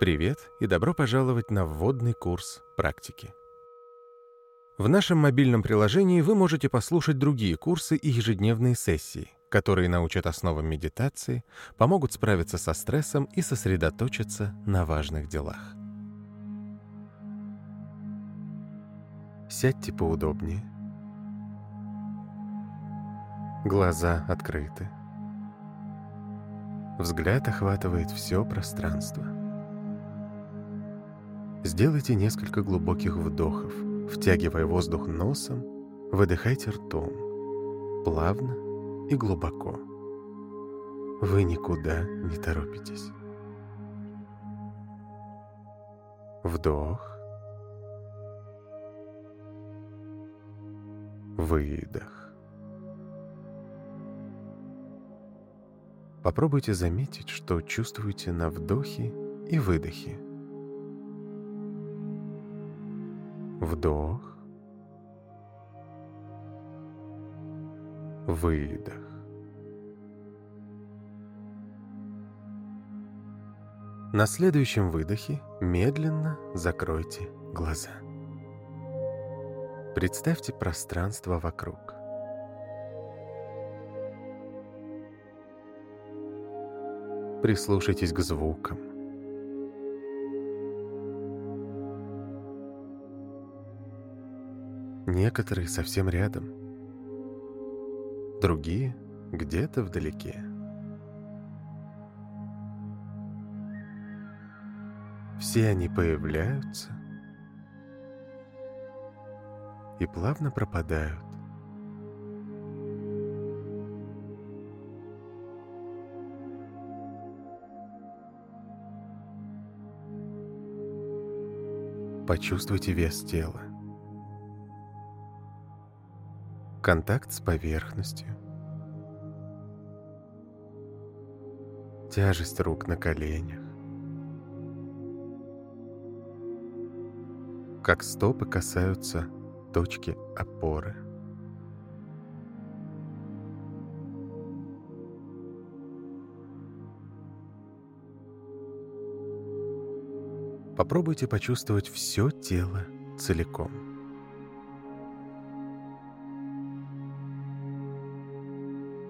Привет и добро пожаловать на вводный курс практики. В нашем мобильном приложении вы можете послушать другие курсы и ежедневные сессии, которые научат основам медитации, помогут справиться со стрессом и сосредоточиться на важных делах. Сядьте поудобнее. Глаза открыты. Взгляд охватывает все пространство. Сделайте несколько глубоких вдохов, втягивая воздух носом, выдыхайте ртом, плавно и глубоко. Вы никуда не торопитесь. Вдох. Выдох. Попробуйте заметить, что чувствуете на вдохе и выдохе. Вдох. Выдох. На следующем выдохе медленно закройте глаза. Представьте пространство вокруг. Прислушайтесь к звукам. Некоторые совсем рядом, другие где-то вдалеке. Все они появляются и плавно пропадают. Почувствуйте вес тела. Контакт с поверхностью. Тяжесть рук на коленях. Как стопы касаются точки опоры. Попробуйте почувствовать все тело целиком.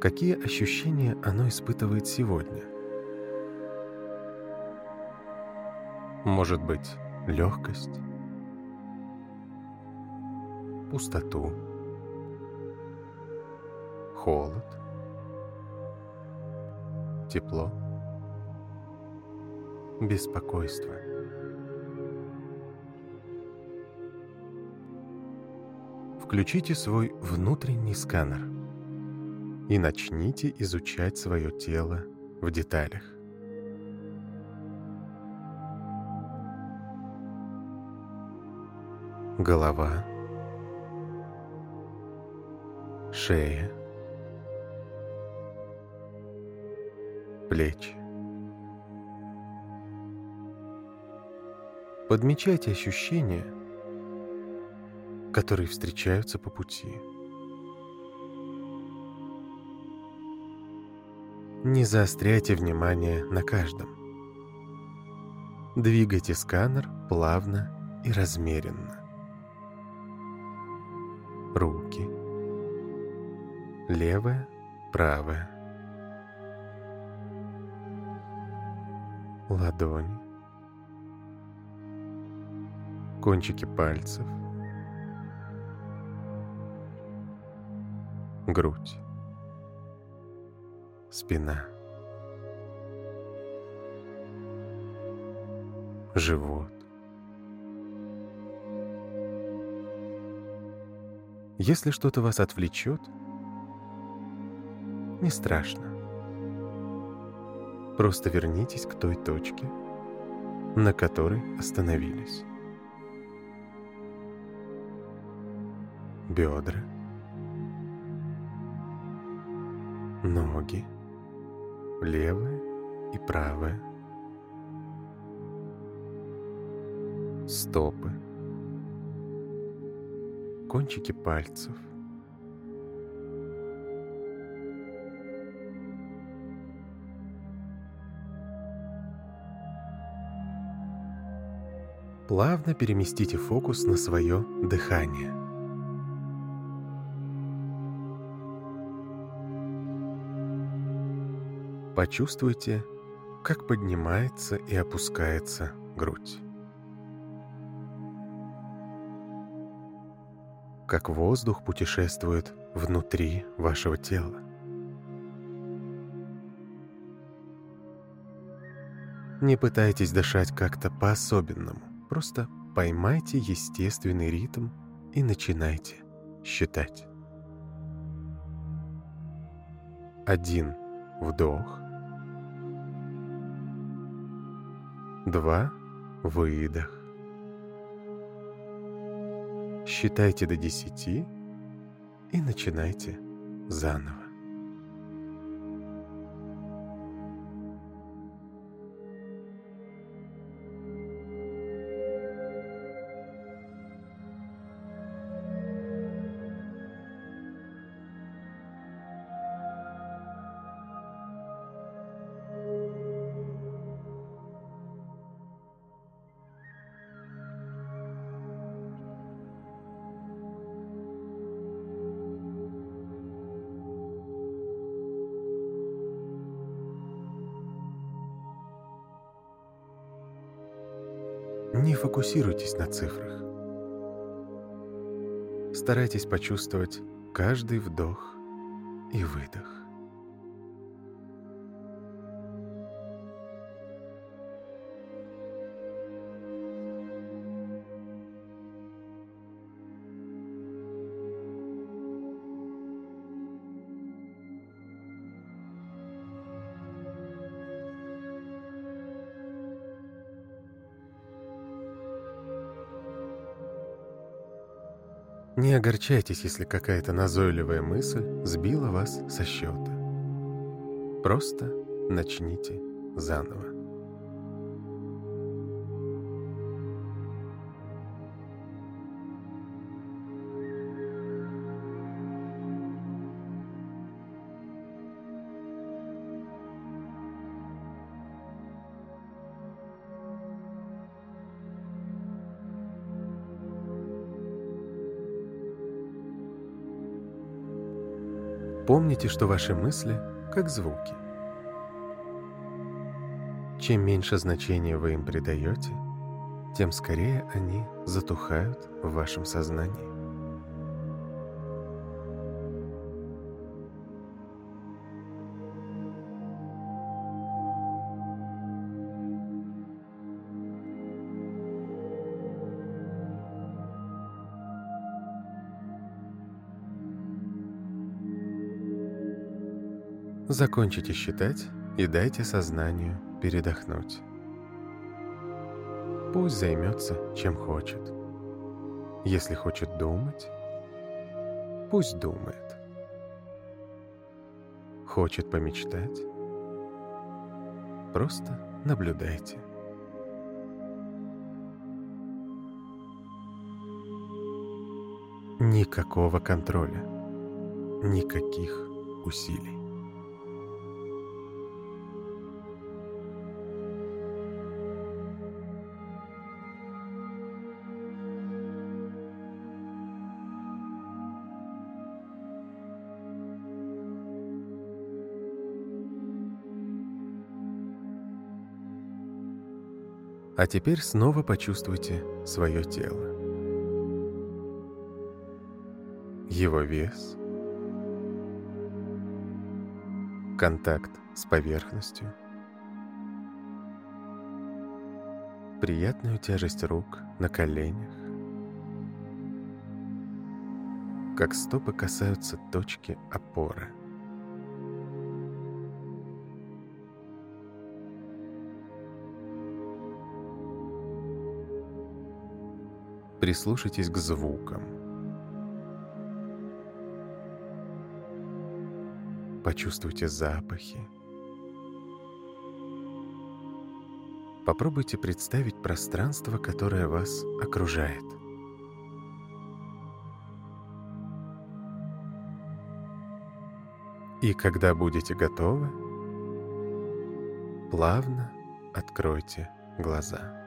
Какие ощущения оно испытывает сегодня? Может быть, легкость, пустоту, холод, тепло, беспокойство. Включите свой внутренний сканер и начните изучать свое тело в деталях. Голова – шея, плечи. Подмечайте ощущения, которые встречаются по пути. Не заостряйте внимание на каждом. Двигайте сканер плавно и размеренно. Руки – левая, правая. Ладонь. Кончики пальцев. Грудь. Спина. Живот. Если что-то вас отвлечет, не страшно. Просто вернитесь к той точке, на которой остановились. Бедра, ноги, левая и правая, стопы, кончики пальцев, плавно переместите фокус на свое дыхание. Почувствуйте, как поднимается и опускается грудь. Как воздух путешествует внутри вашего тела. Не пытайтесь дышать как-то по-особенному. Просто поймайте естественный ритм и начинайте считать. Один вдох. Два выдох. Считайте до десяти и начинайте заново. Не фокусируйтесь на цифрах. Старайтесь почувствовать каждый вдох и выдох. Не огорчайтесь, если какая-то назойливая мысль сбила вас со счета. Просто начните заново. Помните, что ваши мысли как звуки. Чем меньше значения вы им придаете, тем скорее они затухают в вашем сознании. Закончите считать и дайте сознанию передохнуть. Пусть займется чем хочет. Если хочет думать, пусть думает. Хочет помечтать, просто наблюдайте. Никакого контроля, никаких усилий. А теперь снова почувствуйте свое тело. Его вес, контакт с поверхностью, приятную тяжесть рук на коленях, как стопы касаются точки опоры – Прислушайтесь к звукам. Почувствуйте запахи. Попробуйте представить пространство, которое вас окружает. И когда будете готовы, плавно откройте глаза.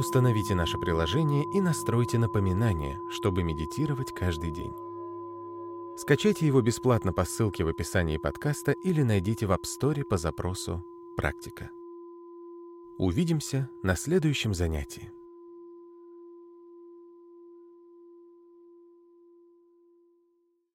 Установите наше приложение и настройте напоминания, чтобы медитировать каждый день. Скачайте его бесплатно по ссылке в описании подкаста или найдите в App Store по запросу «Практика». Увидимся на следующем занятии.